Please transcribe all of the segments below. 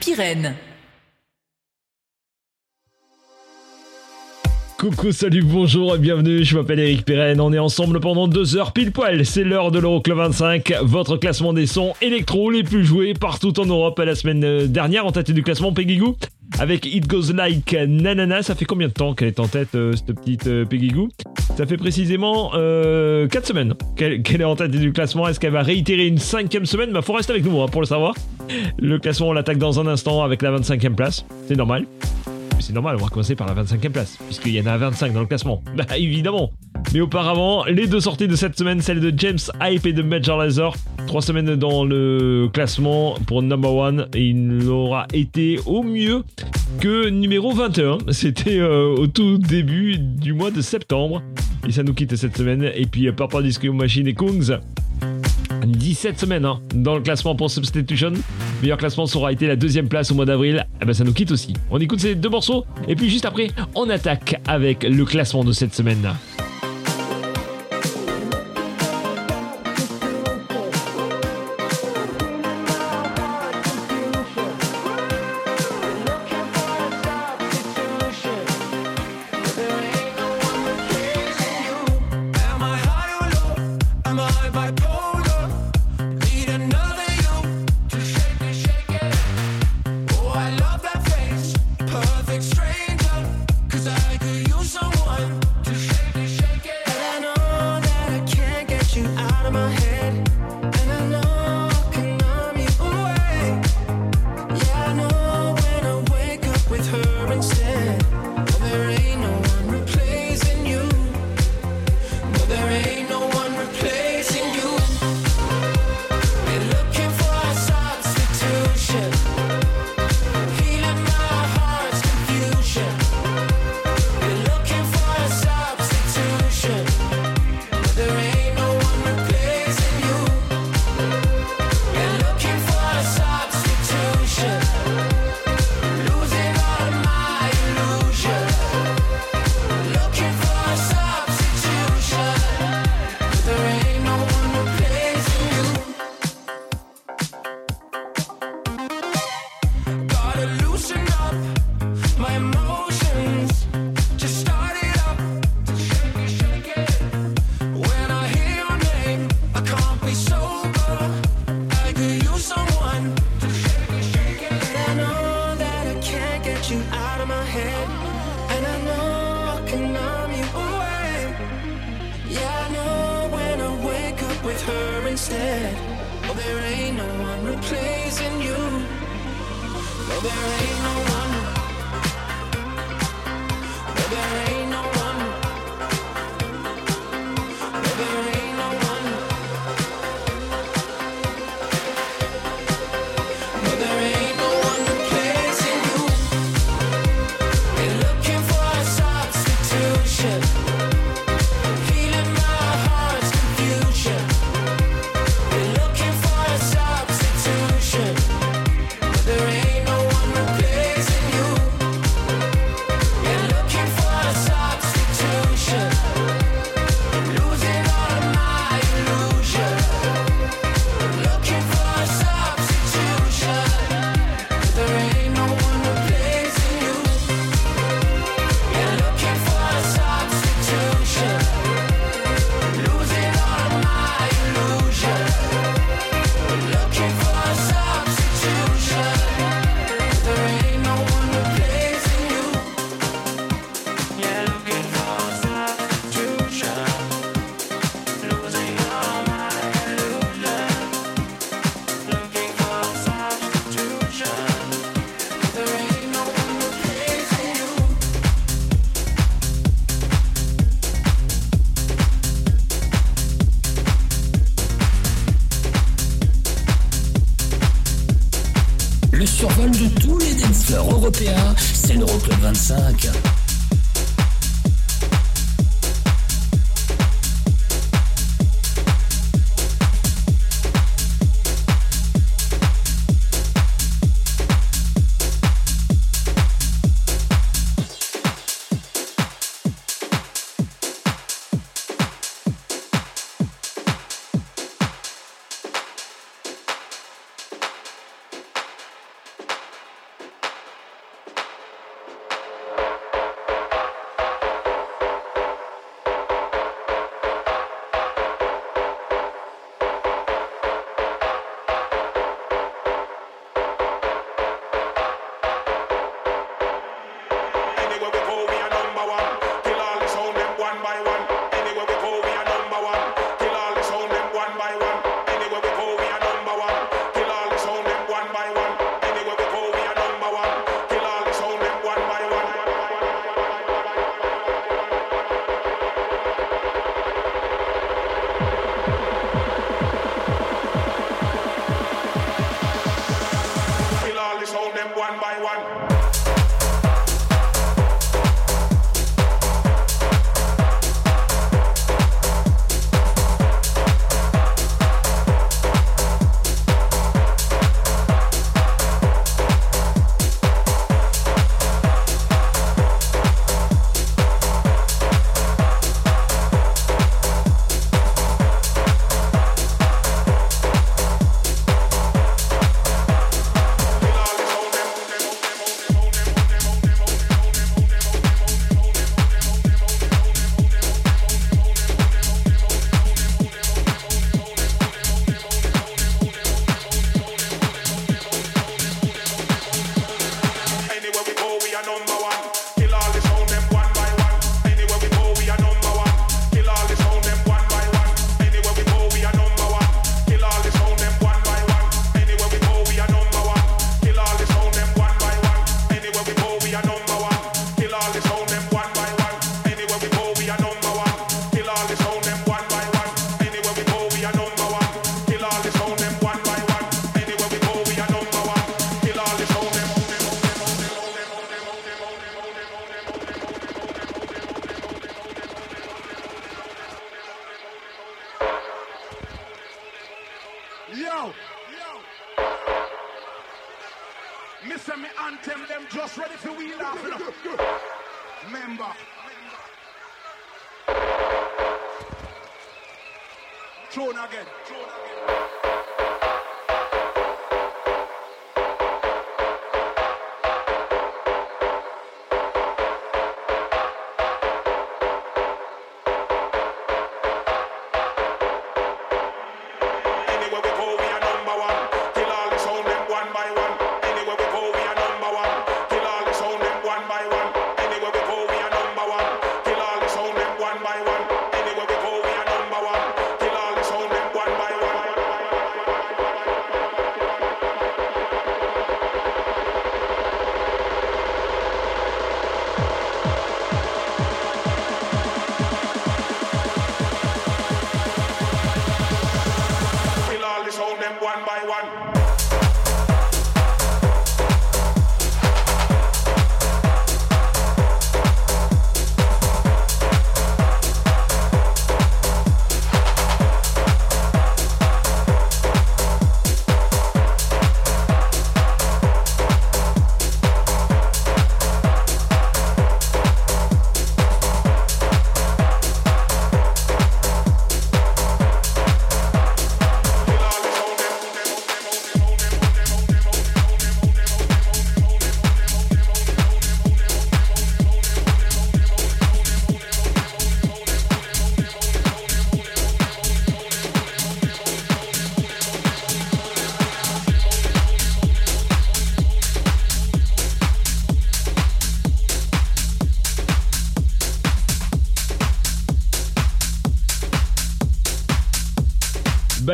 Pirenne. Coucou, salut, bonjour et bienvenue, je m'appelle Eric Pirenne, on est ensemble pendant deux heures pile poil, c'est l'heure de l'Euroclub 25, votre classement des sons électro les plus joués partout en Europe la semaine dernière en tête du classement Peggy avec It Goes Like Nanana, ça fait combien de temps qu'elle est en tête euh, cette petite euh, Peggy Ça fait précisément 4 semaines qu'elle est en tête du classement, est-ce qu'elle va réitérer une cinquième semaine? Bah faut rester avec nous hein, pour le savoir. Le classement on l'attaque dans un instant avec la 25e place, c'est normal. C'est normal, on va commencer par la 25e place, puisqu'il y en a 25 dans le classement. Bah évidemment Mais auparavant, les deux sorties de cette semaine, celle de James Hype et de Major Lazer. Trois semaines dans le classement pour number one, et il aura été au mieux que numéro 21. C'était euh, au tout début du mois de septembre. Et ça nous quitte cette semaine. Et puis euh, Purple Disco Machine et Kungs. 17 semaines hein, dans le classement pour Substitution. Meilleur classement ça aura été la deuxième place au mois d'avril. Eh ben ça nous quitte aussi. On écoute ces deux morceaux et puis juste après, on attaque avec le classement de cette semaine.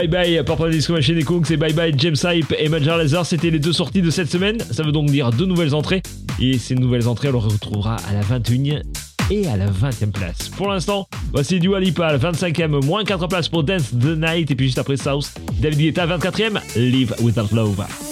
bye bye Purple Disco Machine et Cooks et bye bye James Hype et Major Lazar. C'était les deux sorties de cette semaine. Ça veut donc dire deux nouvelles entrées. Et ces nouvelles entrées, on les retrouvera à la 21e et à la 20e place. Pour l'instant, voici du Alipa 25e, moins 4 places pour Dance the Night. Et puis juste après South, David Guetta 24e, Live Without Love.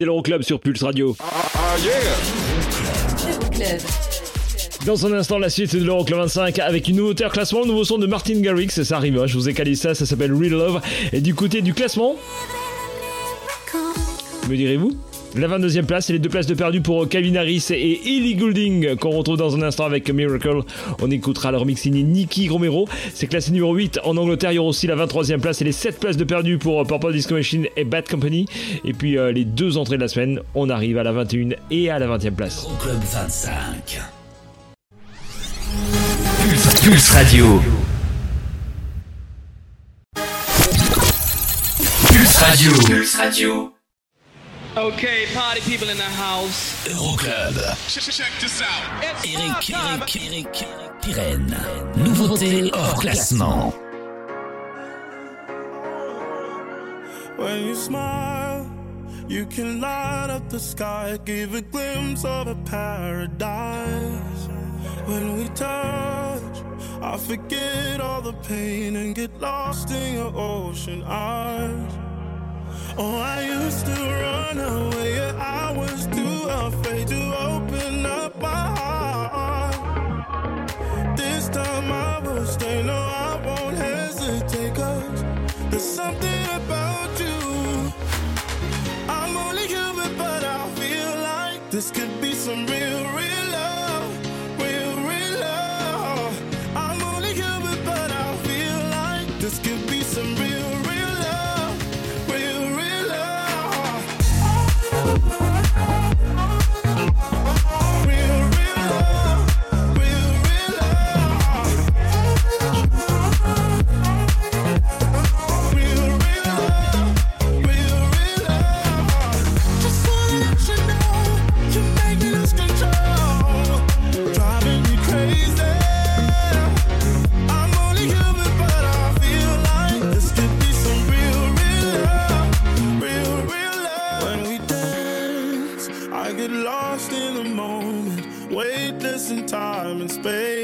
C'est l'Euroclub sur Pulse Radio. Euroclub. Dans un instant, la suite de l'Euroclub 25 avec une nouveauté en classement, le nouveau son de Martin Garrix. Ça arrive, hein, je vous ai calé ça, ça s'appelle Real Love. Et du côté du classement, me direz-vous? La 22e place et les deux places de perdu pour Calvin Harris et Ellie Goulding qu'on retrouve dans un instant avec Miracle. On écoutera leur mix signé Nicky Romero. C'est classé numéro 8 en Angleterre. Il y aura aussi la 23e place et les 7 places de perdu pour Purple Disco Machine et Bad Company. Et puis euh, les deux entrées de la semaine, on arrive à la 21 et à la 20e place. Euroclub 25. Pulse, Pulse Radio. Pulse Radio. Pulse Radio. Okay, party people in the house. Euroclub. Check this out. Eric, Eric, Eric, Pirenne. Nouveauté hors classement. When you smile, you can light up the sky, give a glimpse of a paradise. When we touch, I forget all the pain and get lost in your ocean eyes. Oh, I used to run away, yeah, I was too afraid to open up my heart. This time I will stay, no, I won't hesitate, cause there's something about you. I'm only human, but I feel like this could be some real, in time and space.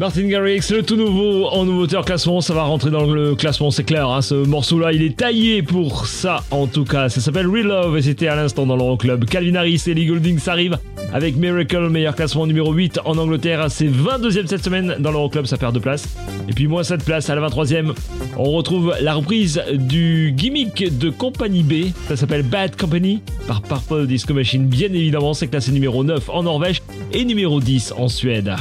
Martin Garrix, le tout nouveau en nouveauté en classement, ça va rentrer dans le classement, c'est clair. hein, ce morceau-là, il est taillé pour ça, en tout cas. Ça s'appelle Real Love et c'était à l'instant dans l'Euroclub. Calvin Harris et Lee Goulding s'arrivent avec Miracle, meilleur classement numéro 8 en Angleterre. C'est 22e cette semaine dans l'Euroclub, ça perd de place. Et puis moins 7 places à la 23e. On retrouve la reprise du gimmick de Compagnie B. Ça s'appelle Bad Company par Purple Disco Machine. Bien évidemment, c'est classé numéro 9 en Norvège et numéro 10 en Suède.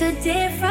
It's a different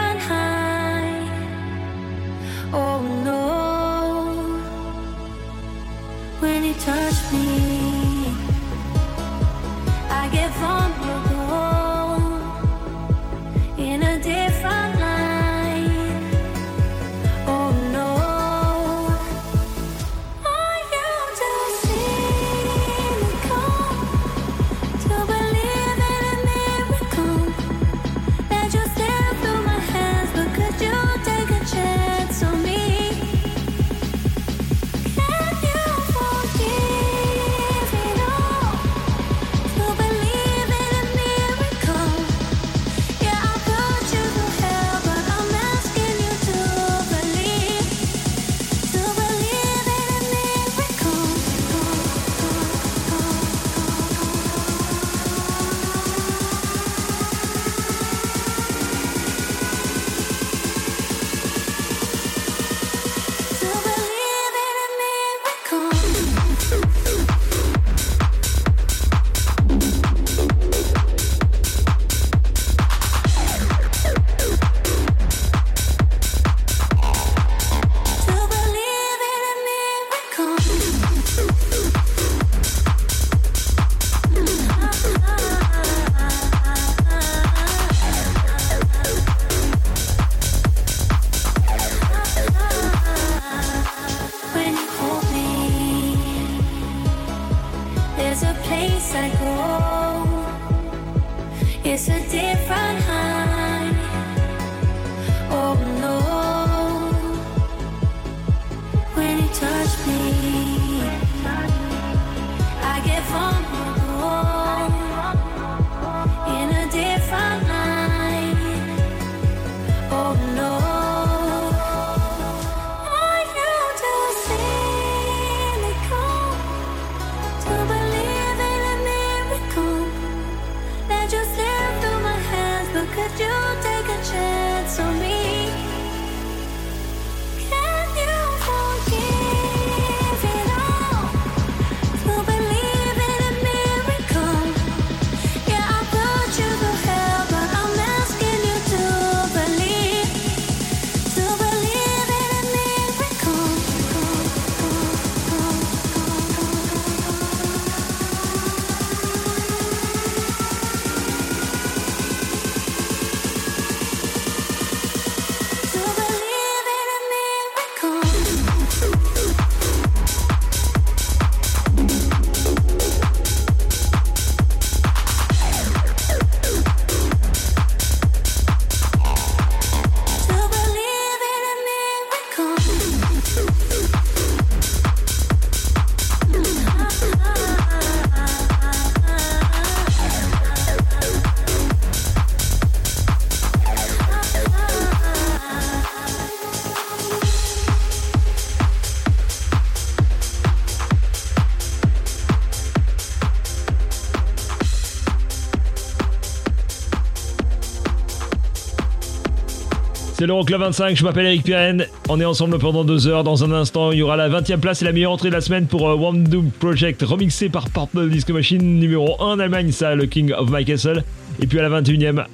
C'est l'Euroclub 25, je m'appelle Eric Pirenne. On est ensemble pendant deux heures. Dans un instant, il y aura la 20e place et la meilleure entrée de la semaine pour euh, One Doom Project, remixé par Purple Disco Machine numéro 1 en Allemagne, ça, le King of My Castle. Et puis à la 21e,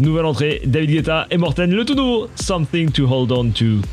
nouvelle entrée, David Guetta et Morten, le tout nouveau Something to Hold On To.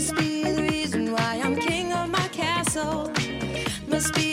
must be the reason why I'm king of my castle. Must be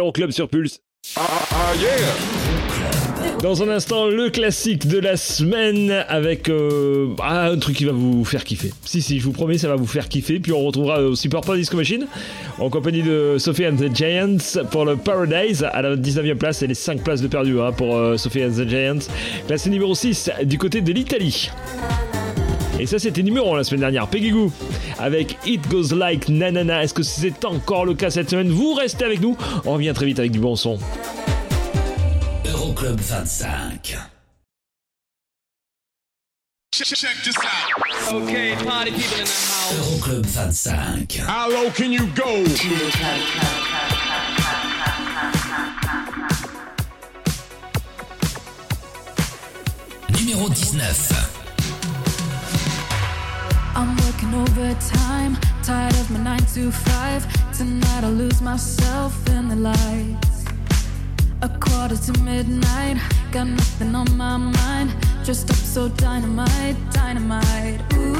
l'Euroclub sur Pulse. Dans un instant, le classique de la semaine avec euh, ah, un truc qui va vous faire kiffer. Si, si, je vous promets, ça va vous faire kiffer. Puis on retrouvera aussi Purple Disco Machine en compagnie de Sophie and the Giants pour le Paradise à la 19e place et les 5 places de perdu hein, pour euh, Sophie and the Giants. Classé numéro 6 du côté de l'Italie. Et ça, c'était numéro 1 la semaine dernière. Peggy Goo avec It Goes Like Nanana. Est-ce que c'est encore le cas cette semaine? Vous restez avec nous. On revient très vite avec du bon son. Euroclub 25. Okay, party people in the house. Euroclub 25. How low can you go? Numéro 19. Working overtime, tired of my 9 to 5. Tonight I'll lose myself in the lights. A quarter to midnight, got nothing on my mind. Dressed up so dynamite, dynamite. Ooh,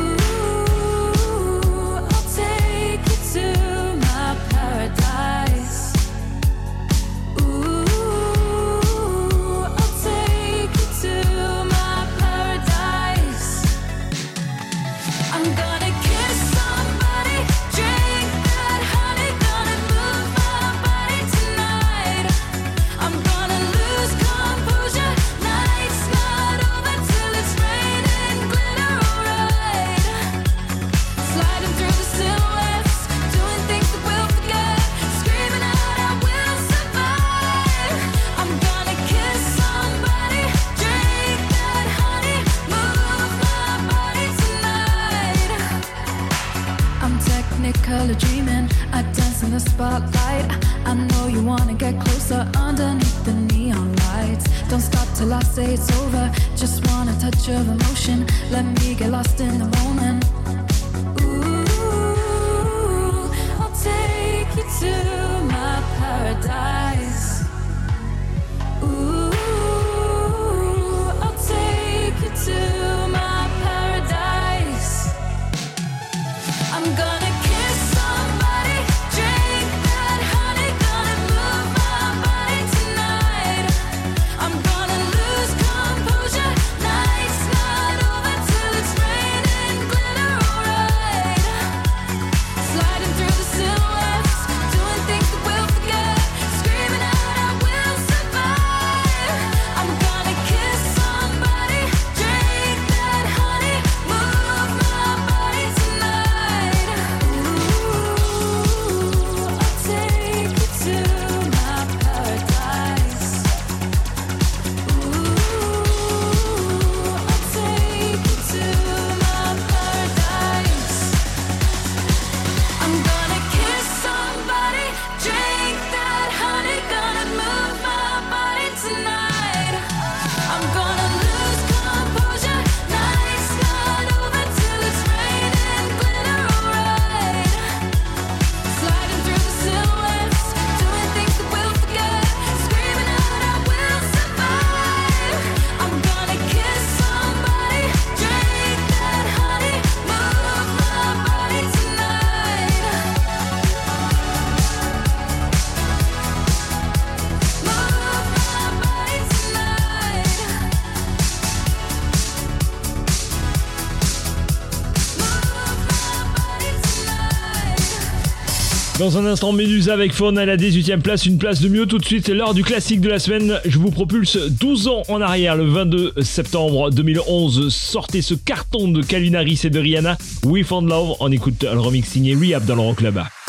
dance Dans un instant, Médusa avec Faune à la 18ème place, une place de mieux tout de suite. L'heure du classique de la semaine. Je vous propulse 12 ans en arrière, le 22 septembre 2011. Sortez ce carton de Calvinaris et de Rihanna, We Found Love. On écoute le remix signé Rehab dans le Club. Yellow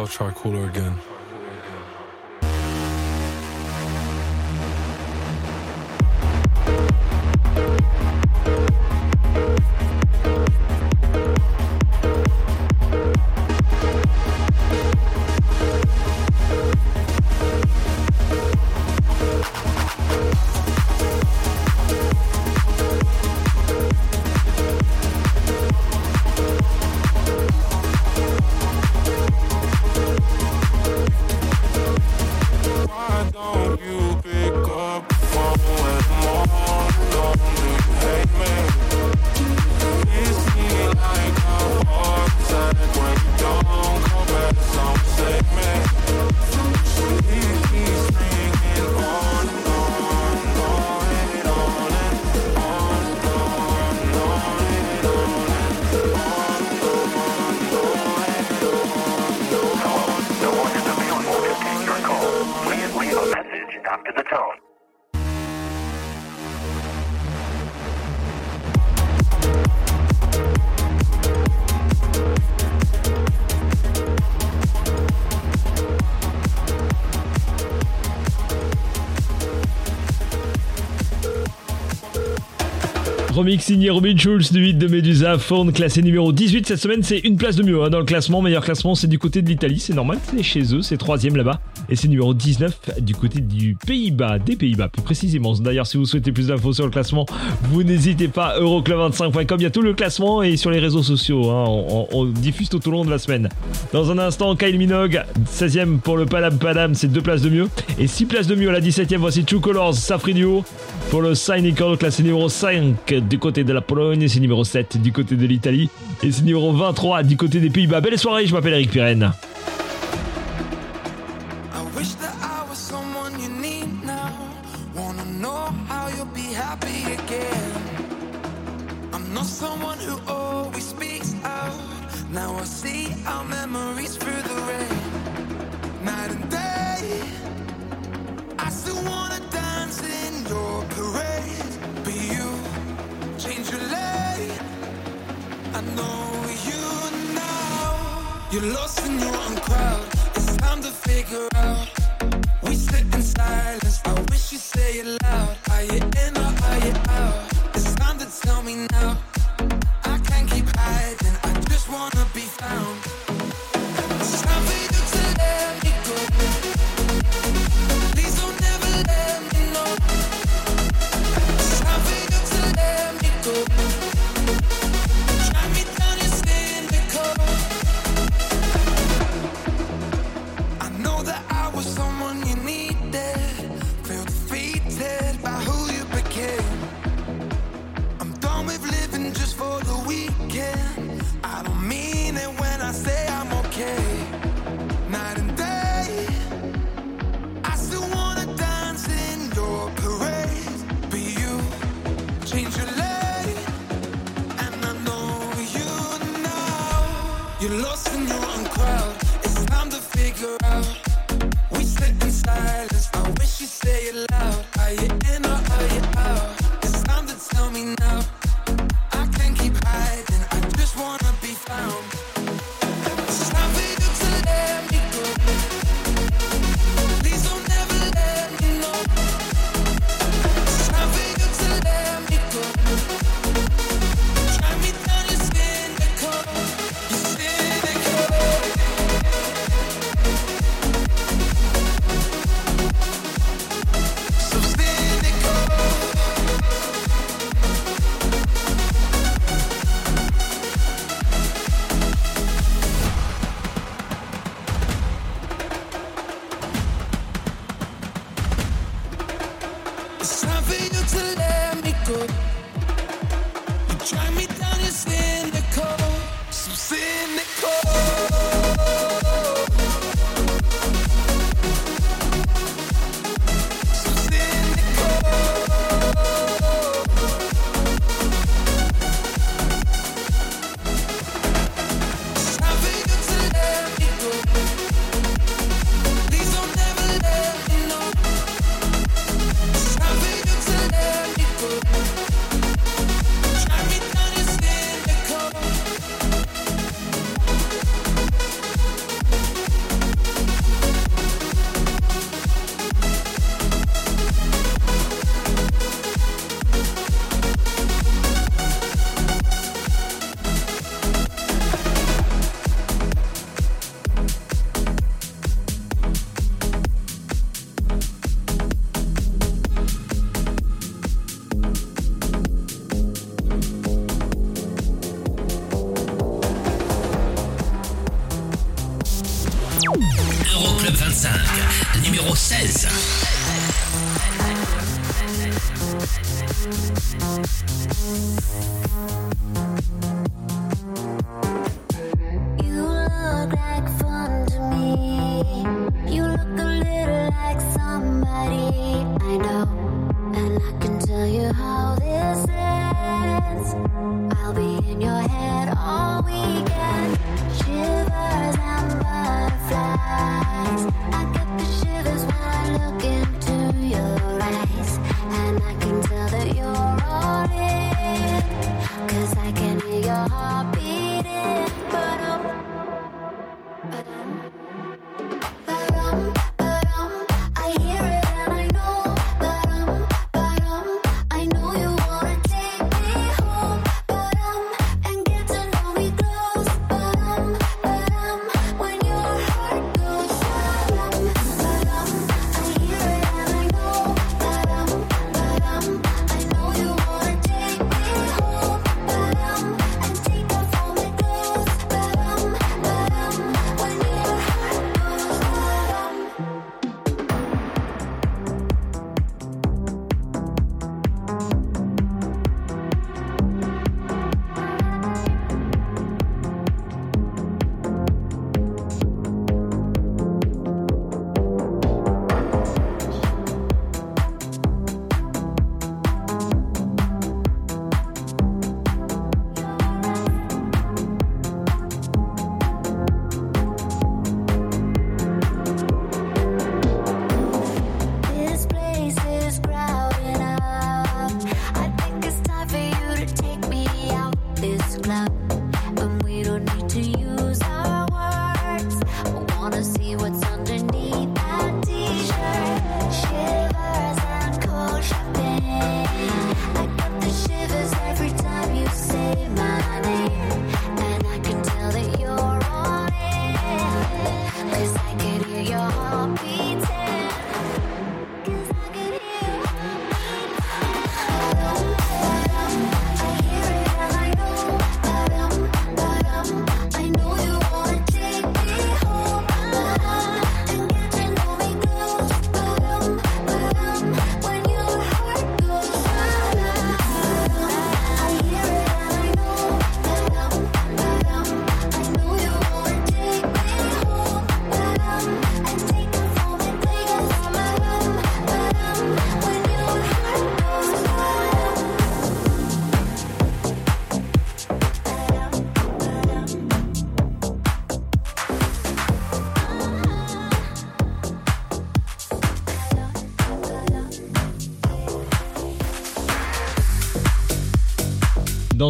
I'll try cooler again. Remix signé Robin Schulz du hit de Medusa, Faune classé numéro 18 cette semaine, c'est une place de mieux hein, dans le classement. Meilleur classement, c'est du côté de l'Italie, c'est normal, c'est chez eux, c'est troisième là-bas. Et c'est numéro 19 du côté du Pays-Bas, des Pays-Bas plus précisément. D'ailleurs, si vous souhaitez plus d'infos sur le classement, vous n'hésitez pas, euroclub25.com, il y a tout le classement et sur les réseaux sociaux, hein, on, diffuse tout au long de la semaine. Dans un instant, Kyle Minogue, 16ème pour le Padam Padam, c'est deux places de mieux. Et 6 places de mieux à la 17ème, voici True Colors, Safri Duo. Pour le Cynical, classé numéro 5 du côté de la Pologne, c'est numéro 7 du côté de l'Italie, et c'est numéro 23 du côté des Pays-Bas. Belle soirée, je m'appelle Eric Pirenne.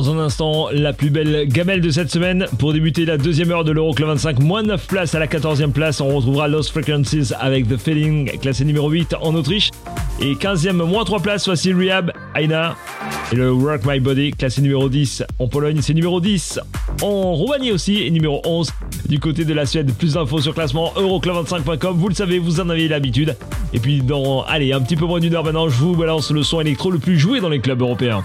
dans un instant la plus belle gamelle de cette semaine. Pour débuter la deuxième heure de l'Euroclub 25, moins 9 places à la 14e place. On retrouvera Lost Frequencies avec The Feeling, classé numéro 8 en Autriche. Et 15e, moins 3 places, voici Rehab, Aina et le Work My Body, classé numéro 10 en Pologne. C'est numéro 10 en Roumanie aussi et numéro 11 du côté de la Suède. Plus d'infos sur classement euroclub25.com. Vous le savez, vous en avez l'habitude. Et puis dans, allez, un petit peu moins d'une heure maintenant, je vous balance le son électro le plus joué dans les clubs européens.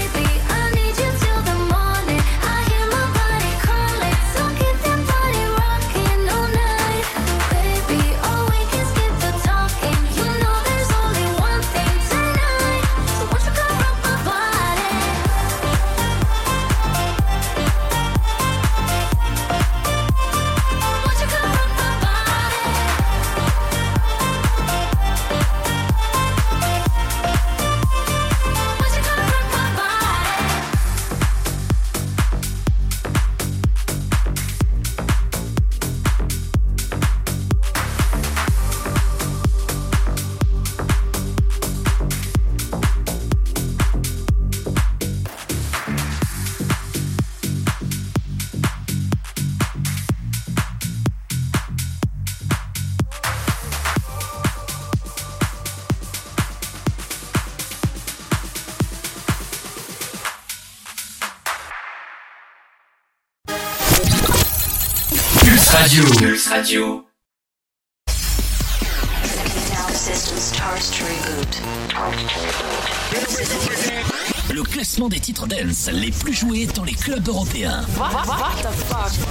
Le classement des titres dance les plus joués dans les clubs européens.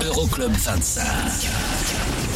Euroclub 25.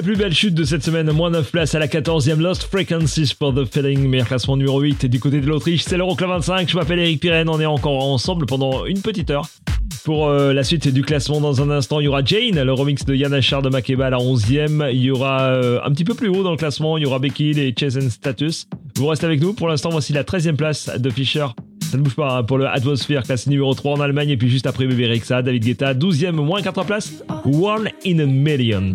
La plus belle chute de cette semaine, moins 9 places à la 14e Lost Frequencies for the Feeling, meilleur classement numéro 8 du côté de l'Autriche, c'est l'Euroclub 25, je m'appelle Eric Pirenne, on est encore ensemble pendant une petite heure. Pour euh, la suite du classement, dans un instant, il y aura Jane, le remix de Yann Achard de Makeba à la 11e. Il y aura euh, un petit peu plus haut dans le classement, il y aura Becky et Chase and Status. Vous restez avec nous. Pour l'instant, voici la 13e place de Fisher. Ça ne bouge pas hein, pour le Atmosphere, classé numéro 3 en Allemagne. Et puis juste après Bébé Rexa, David Guetta, 12e, moins 4 places. One in a Million.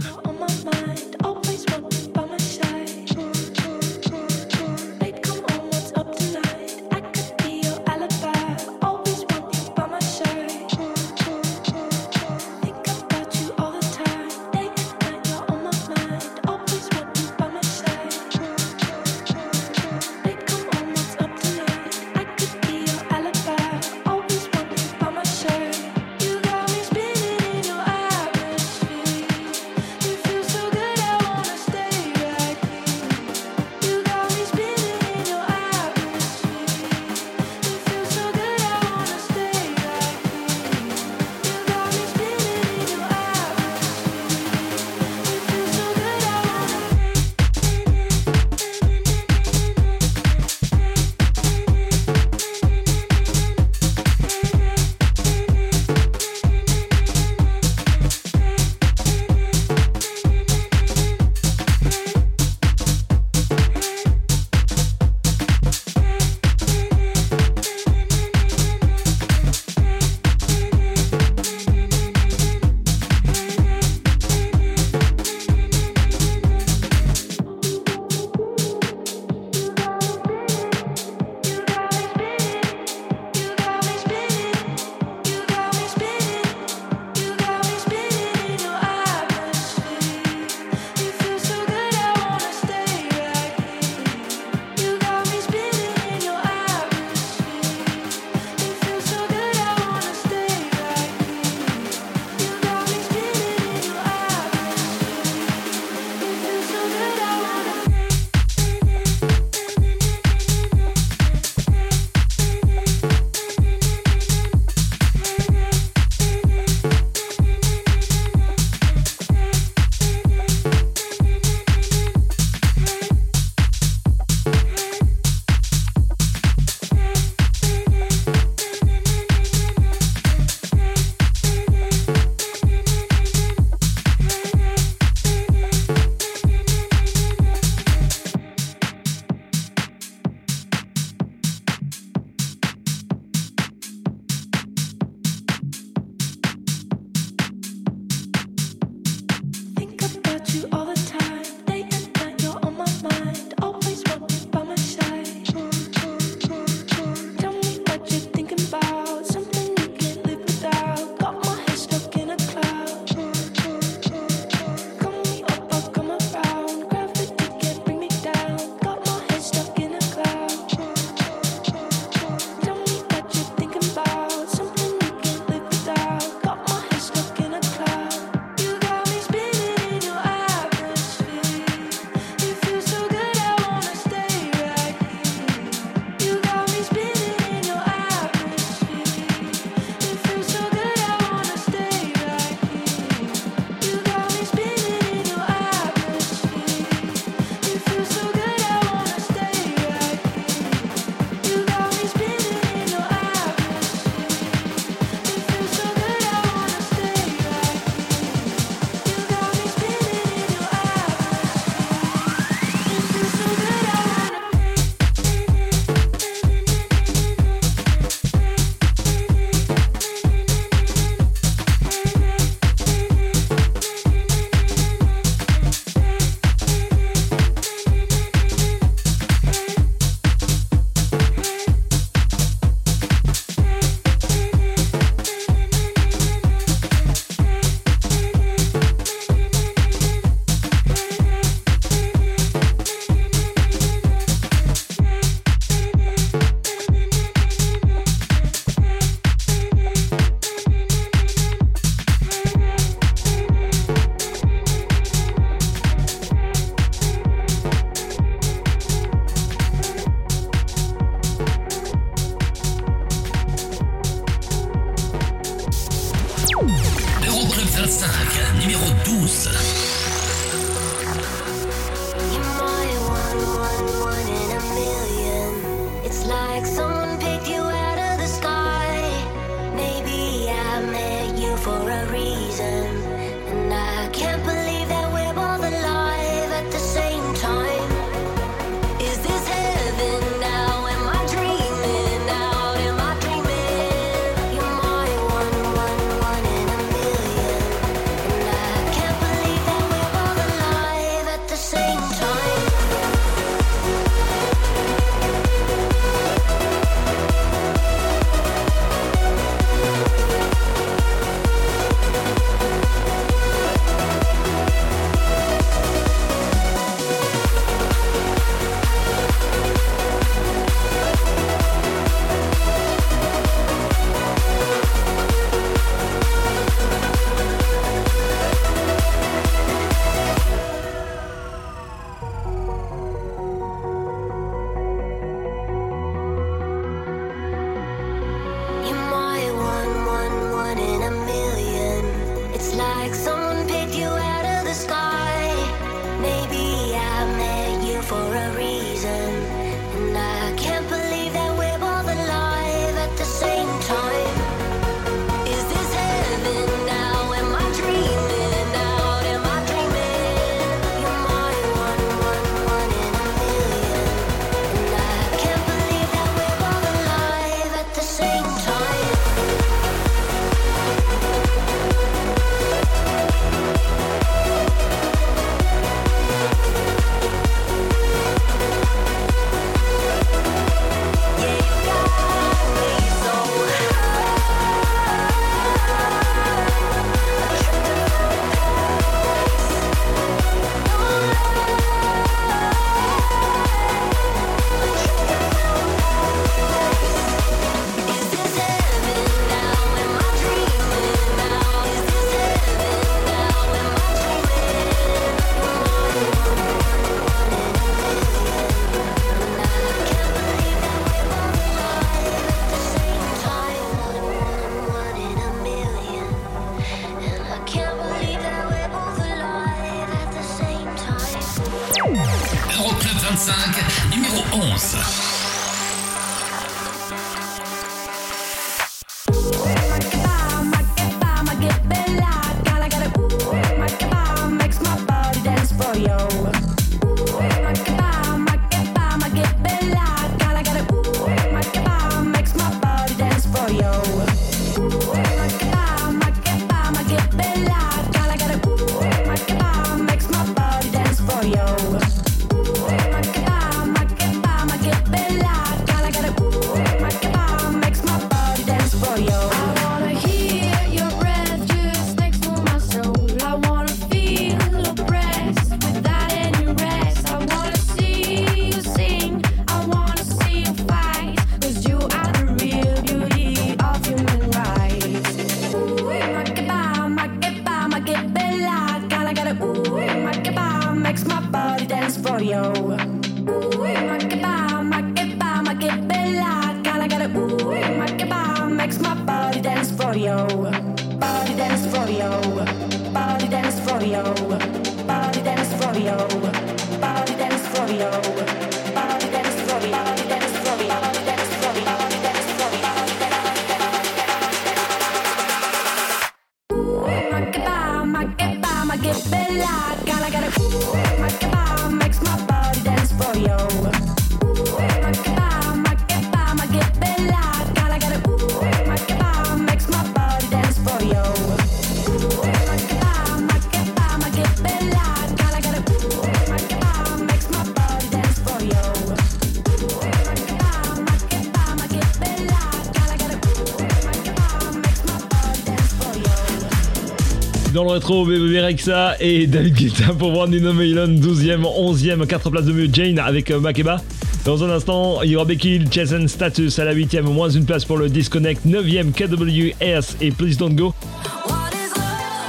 le rétro, BBB Rexa et David Guetta pour voir Nino Mellon, 12e, 11e, 4 places de mieux, Jane avec euh, Makeba. Dans un instant, il y aura Becky Jason Status à la 8e, moins une place pour le Disconnect, 9e, KWS et Please Don't Go.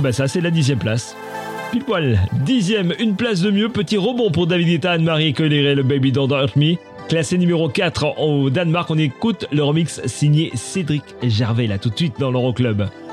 Bah ça, c'est la 10e place. Pile poil, 10e, une place de mieux, petit rebond pour David Guetta, Anne-Marie Collier, le Baby Don't Hurt Me. Classé numéro 4 au Danemark, on écoute le remix signé Cédric Gervais là tout de suite dans l'Euroclub. Club.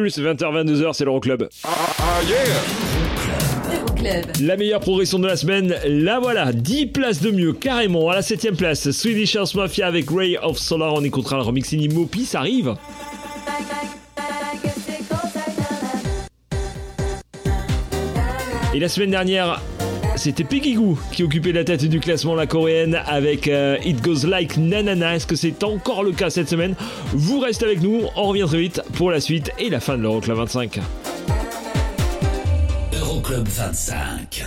Plus 20h22h, c'est l'Euroclub. Euroclub. La meilleure progression de la semaine, la voilà, 10 places de mieux, carrément. À la 7ème place, Swedish House Mafia avec Ray of Solar, on écoutera le remix Mopi, ça arrive. Et la semaine dernière, c'était Peggy Goo qui occupait la tête du classement, la coréenne, avec euh, It Goes Like Nanana. Est-ce que c'est encore le cas cette semaine? Vous restez avec nous, on revient très vite pour la suite et la fin de l'Euroclub 25. Euroclub 25.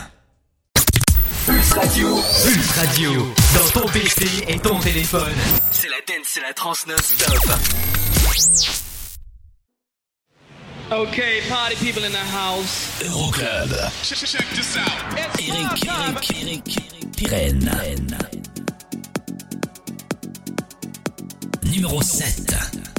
Pulse Radio. Pulse Radio. Dans ton PC et ton téléphone. C'est la dance, c'est la trans non-stop. Okay, party people in the house. Euroclub. Check this out. Eric, Eric, Eric, Pirenne. Numéro 7.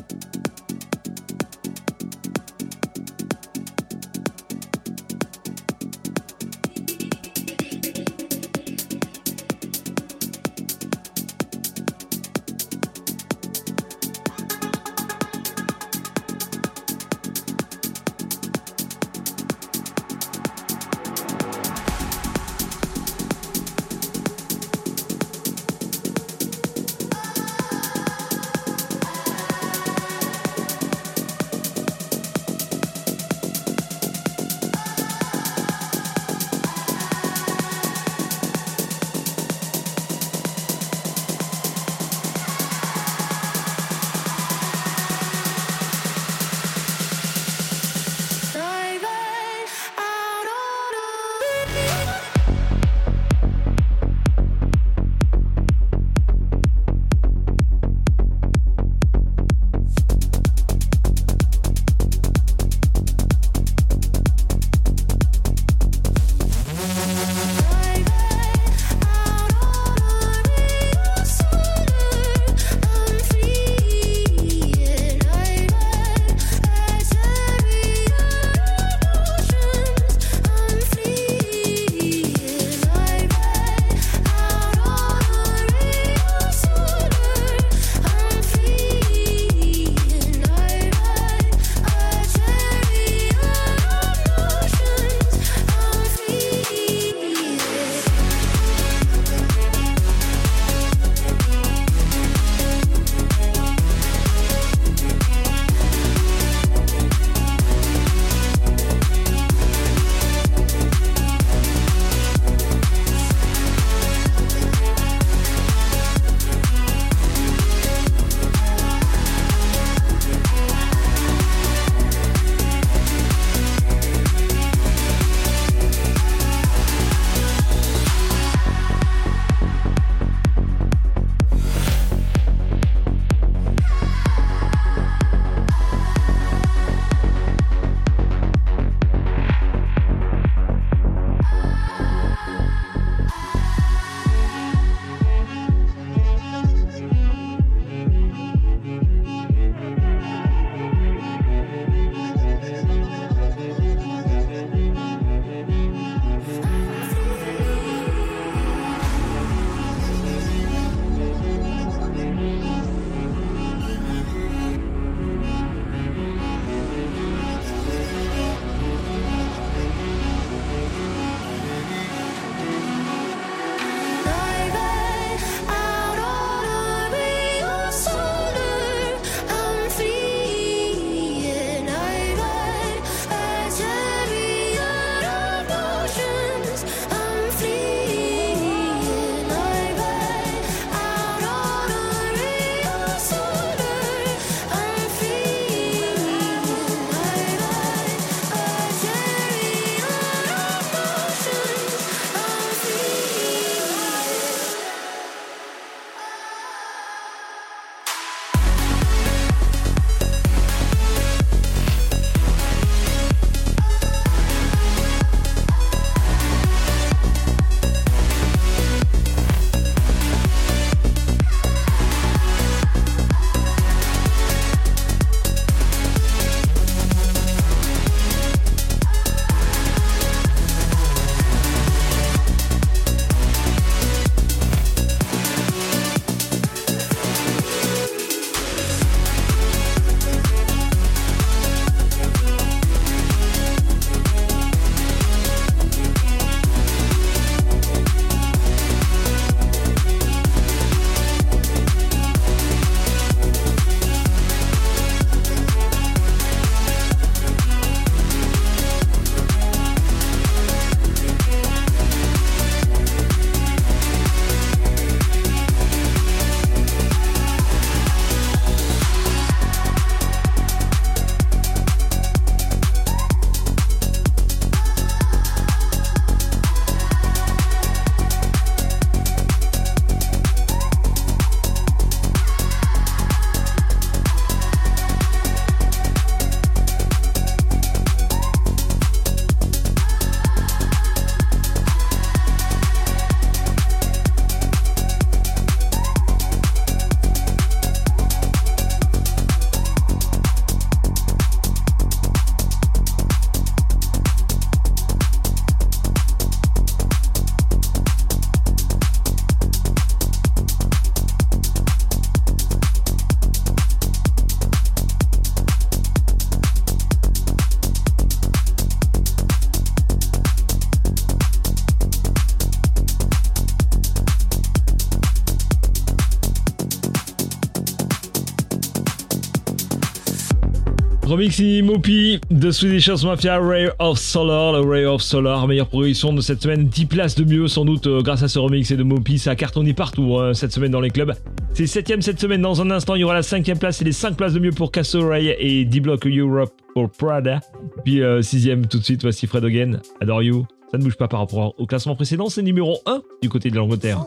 Remixi Mopi de Swedish House Mafia, Ray of Solar, le Ray of Solar, meilleure progression de cette semaine, 10 places de mieux sans doute euh, grâce à ce remix et de Mopi, ça a cartonné partout hein, cette semaine dans les clubs. C'est 7ème cette semaine, dans un instant il y aura la 5ème place et les 5 places de mieux pour Castle Ray et D-Block Europe pour Prada. Puis euh, 6ème tout de suite, voici Fred Hogan, Adore You. Ça ne bouge pas par rapport au classement précédent, c'est numéro 1 du côté de l'Angleterre.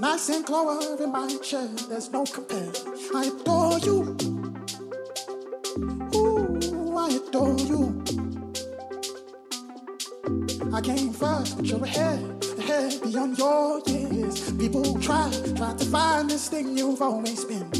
Nice and in my chair, there's no compare. I told you. Ooh, I adore you. I came first, but you're ahead, ahead beyond your years. People try, try to find this thing you've always been.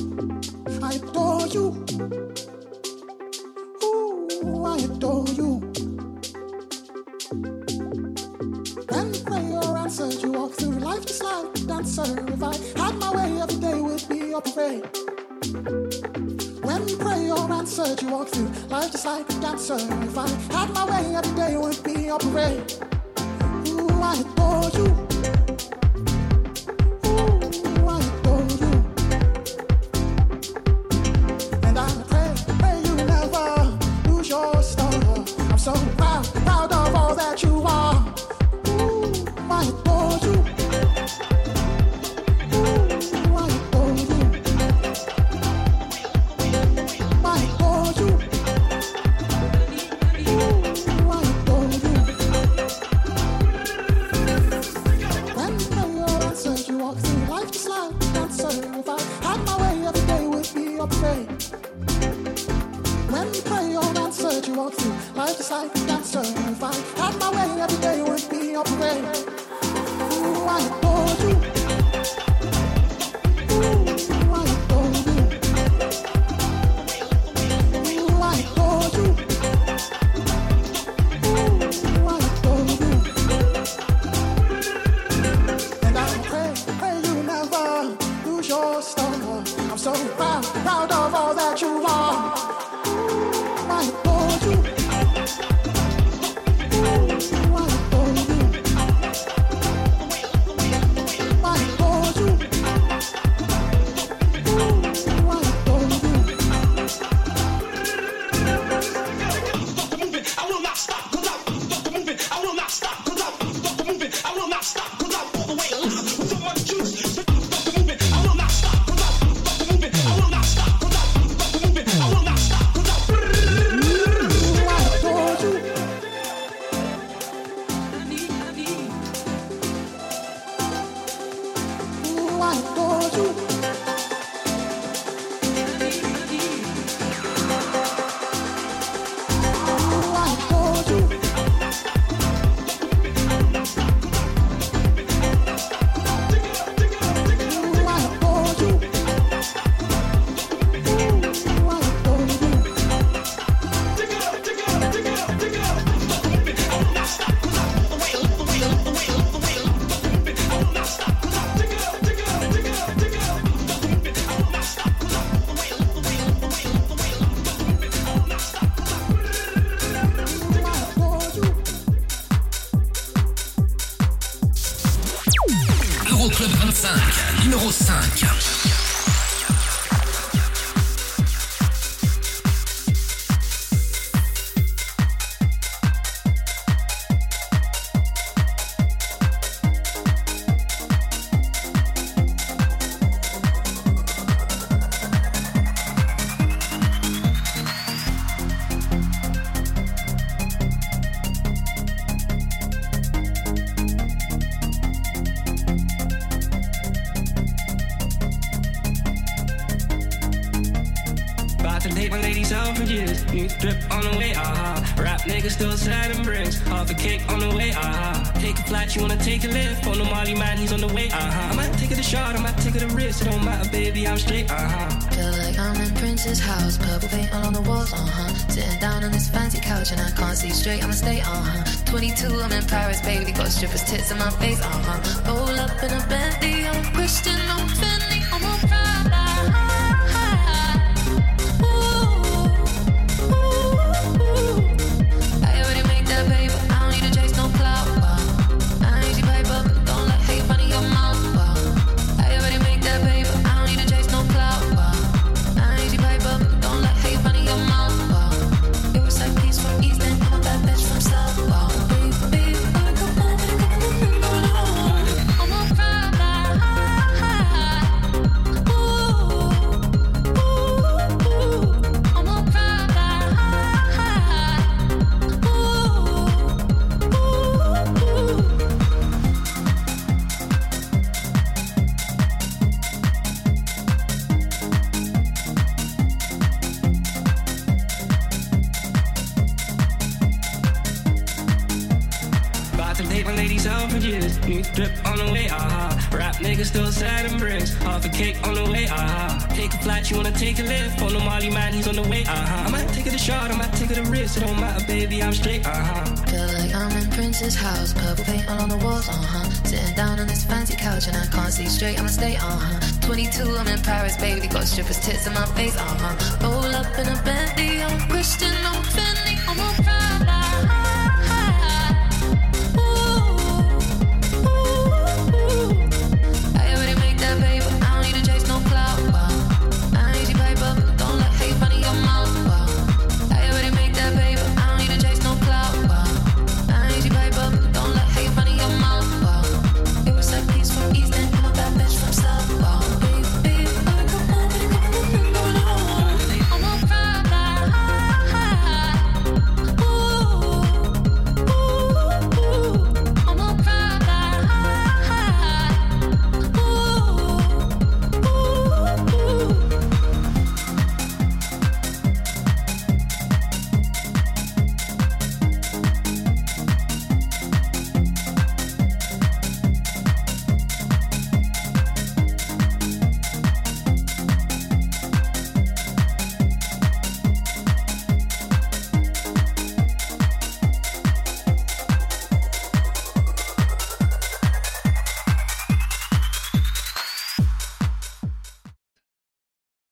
down on this fancy couch and I can't see straight. I'ma stay, uh huh. 22, I'm in Paris, baby. Got strippers' tits in my face, uh huh. Roll up in a Bentley.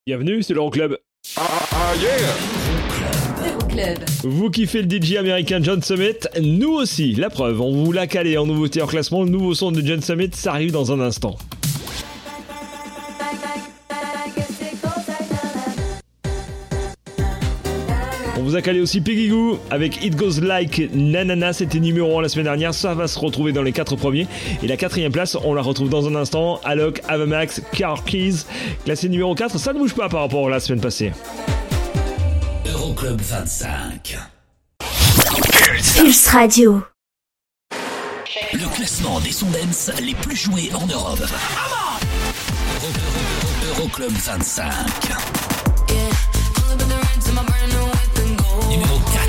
Bienvenue, c'est l'Euroclub. Ah, ah yeah Club. Vous kiffez le DJ américain John Summit, nous aussi, la preuve, on vous l'a calé en nouveauté en classement, le nouveau son de John Summit, ça arrive dans un instant. a calé aussi Peggy Goo avec It Goes Like Nanana. C'était numéro 1 la semaine dernière. Ça va se retrouver dans les 4 premiers. Et la quatrième place, on la retrouve dans un instant. Alok, Avamax, Car Keys. Classé numéro 4. Ça ne bouge pas par rapport à la semaine passée. Euroclub 25. Pulse Radio. Le classement des sons les plus joués en Europe. Euroclub 25. numéro 4.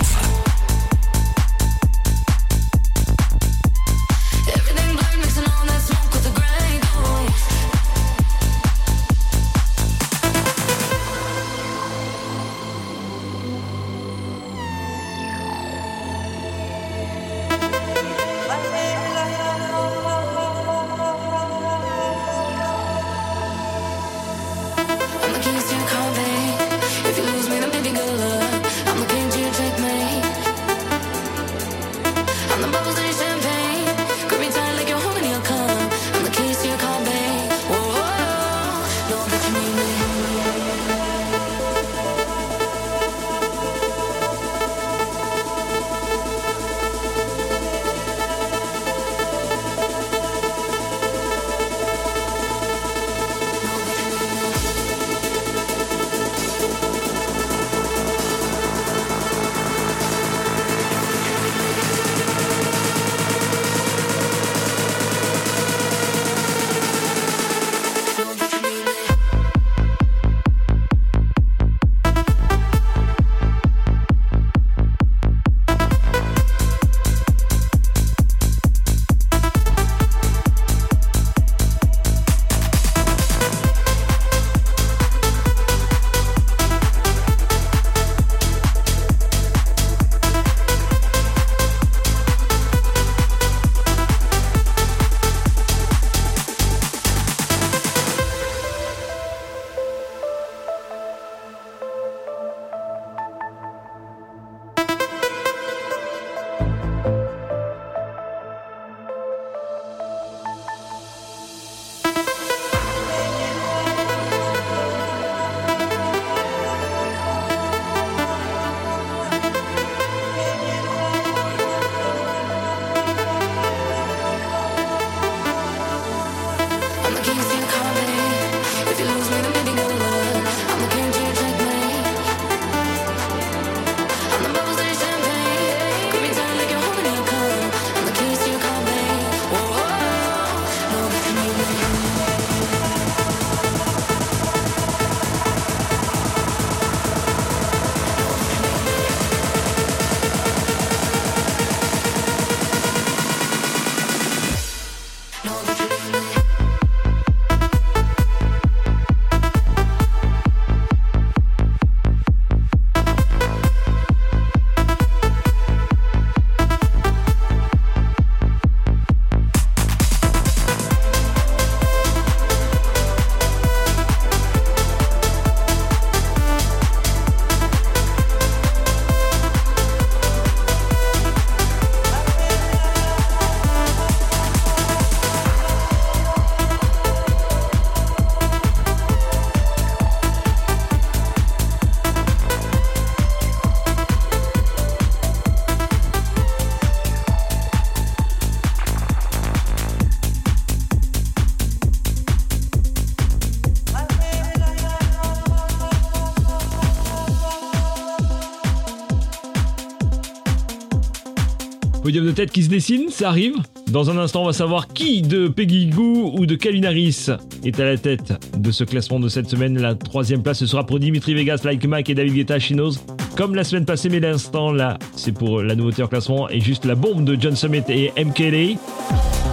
Podium de tête qui se dessine, ça arrive. Dans un instant, on va savoir qui de Peggy Goo ou de Calvin Harris est à la tête de ce classement de cette semaine. La troisième place ce sera pour Dimitri Vegas, Like Mike et David Guetta, Chinos. Comme la semaine passée, mais l'instant là, c'est pour la nouveauté en classement et juste la bombe de John Summit et MKLA.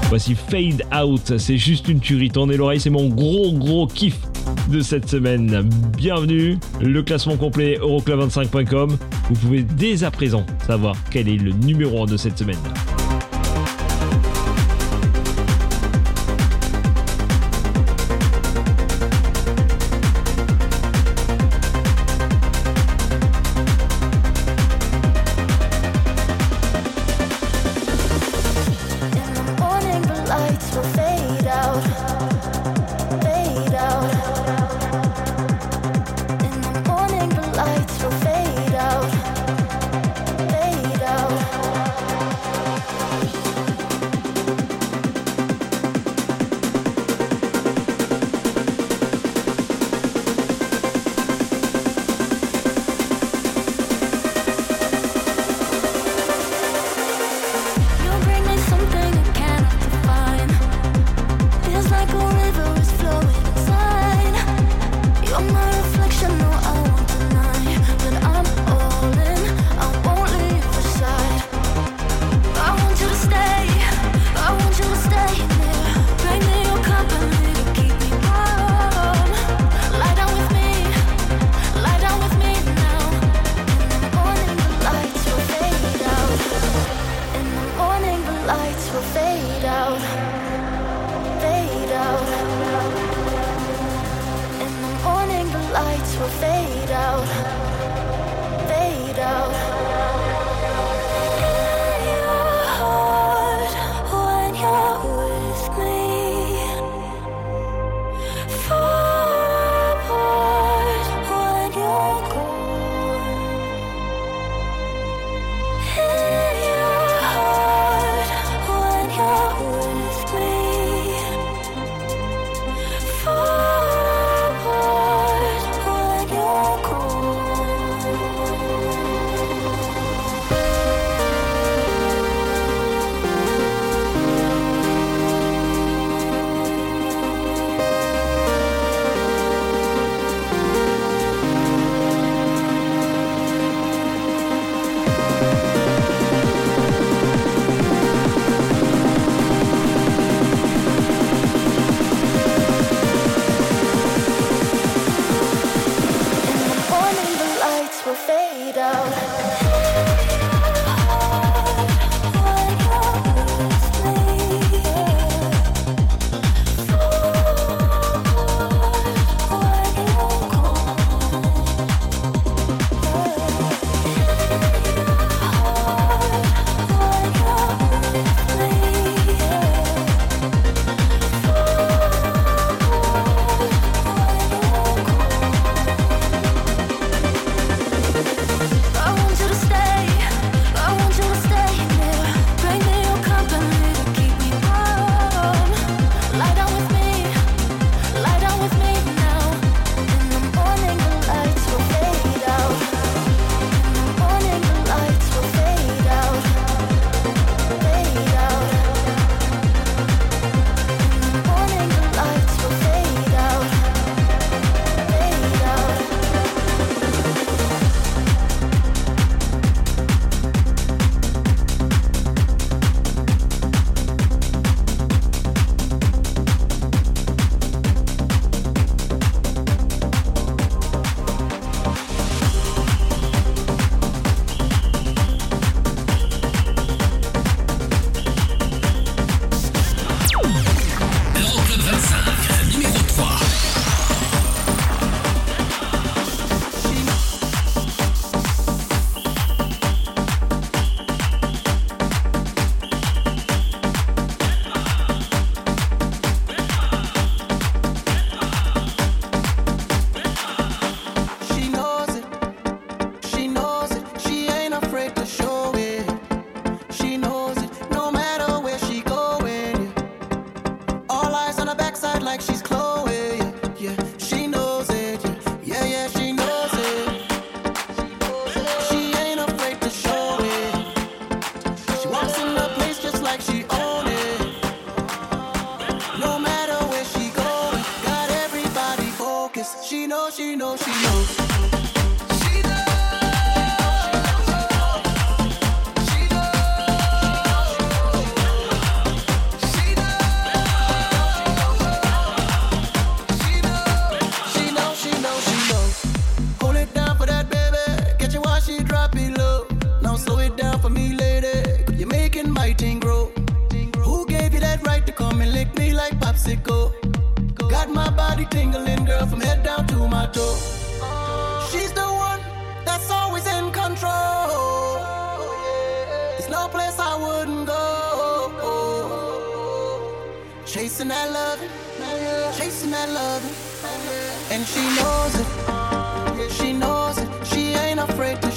Voici Fade Out, c'est juste une tuerie. Tournez l'oreille, c'est mon gros gros kiff de cette semaine. Bienvenue, le classement complet euroclub25.com. Vous pouvez dès à présent savoir quel est le numéro 1 de cette semaine. Chasing that loving, chasing that loving, and she knows it. She knows it. She ain't afraid to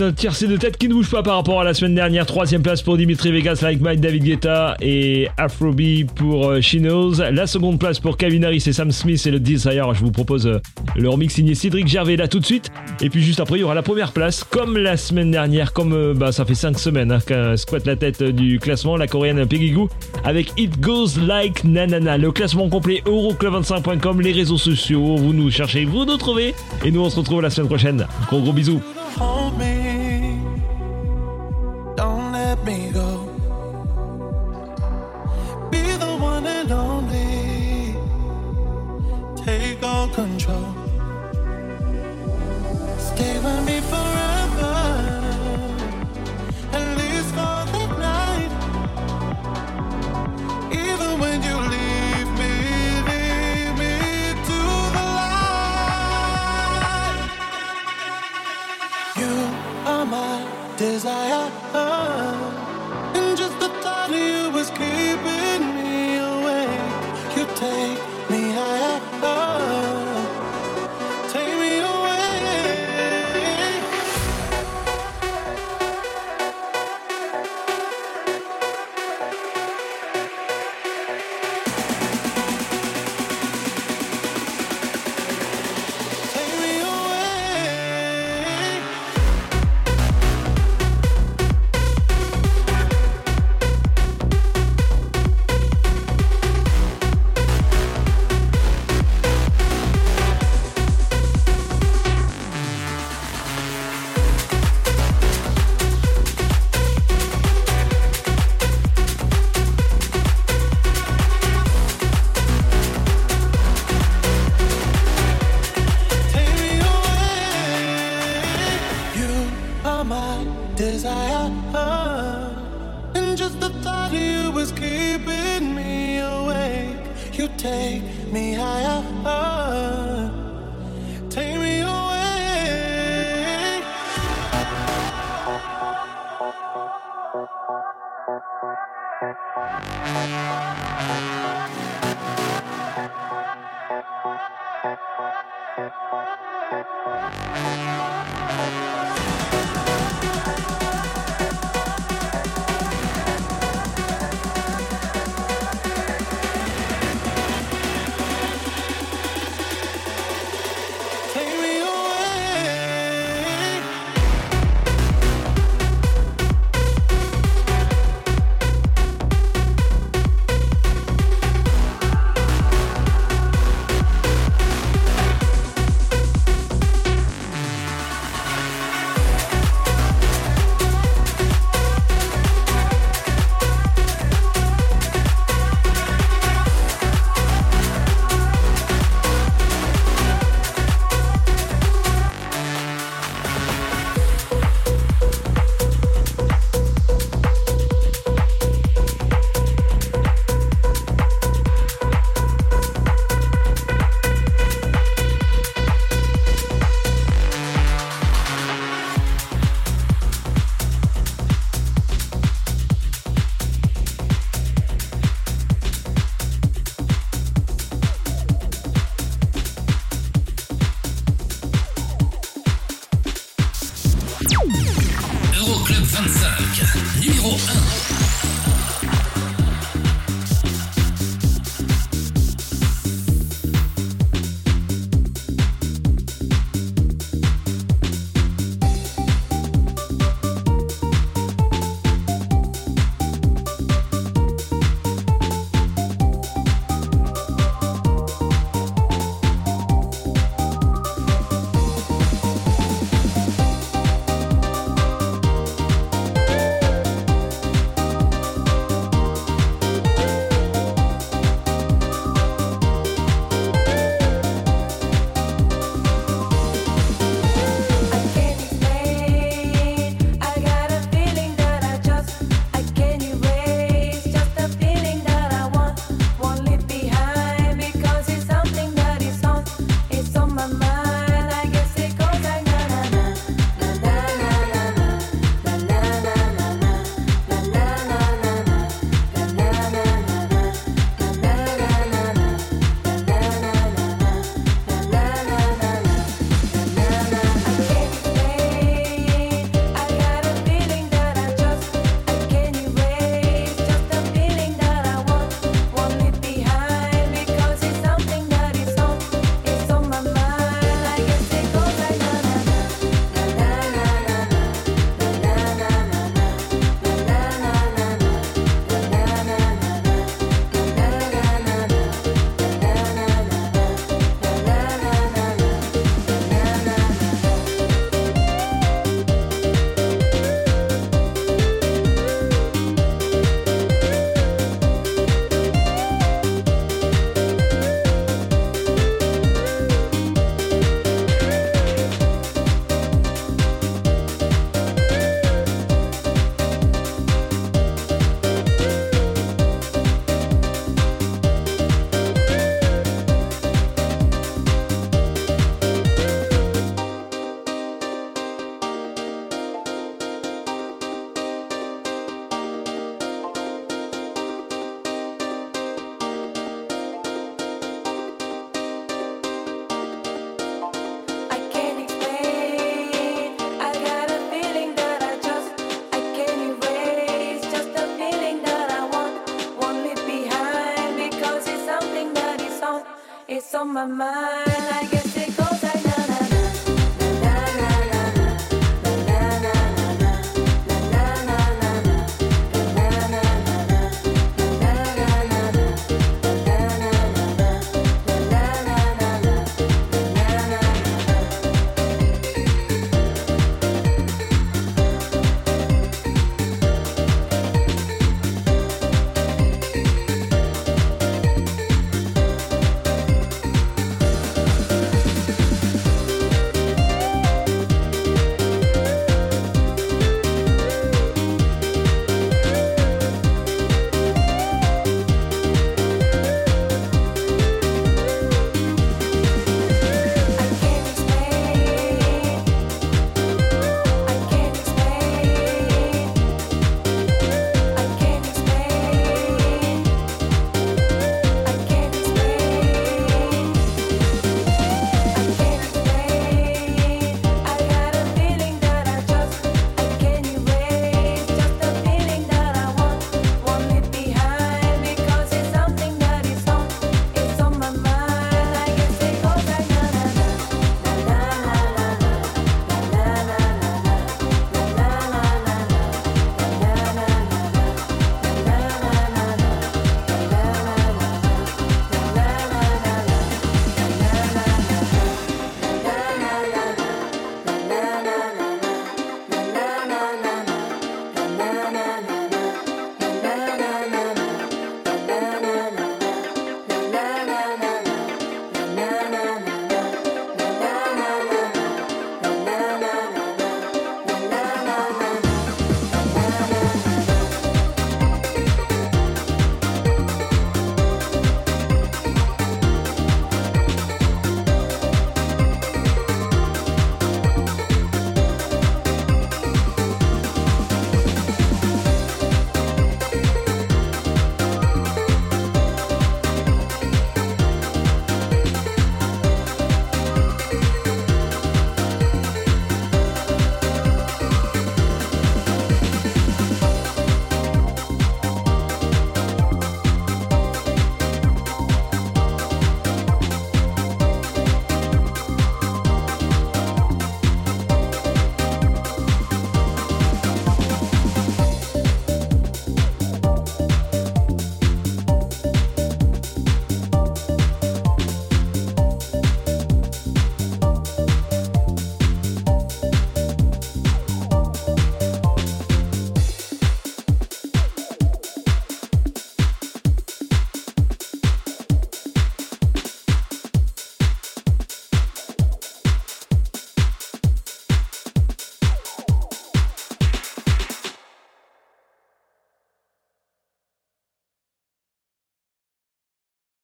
C'est un tiercé de tête qui ne bouge pas par rapport à la semaine dernière. Troisième place pour Dimitri Vegas, Like Mike, David Guetta et Afrobeat pour euh, She. La seconde place pour Calvin Harris et Sam Smith et le Desire. Je vous propose euh, le remix signé Cédric Gervais là tout de suite. Et puis juste après, il y aura la première place, comme la semaine dernière, comme euh, bah, ça fait 5 semaines hein, qu'elle squatte la tête du classement, la coréenne Peggy Goo, avec It Goes Like Nanana. Le classement complet euroclub25.com, les réseaux sociaux, vous nous cherchez, vous nous trouvez. Et nous, on se retrouve la semaine prochaine. Gros gros bisous.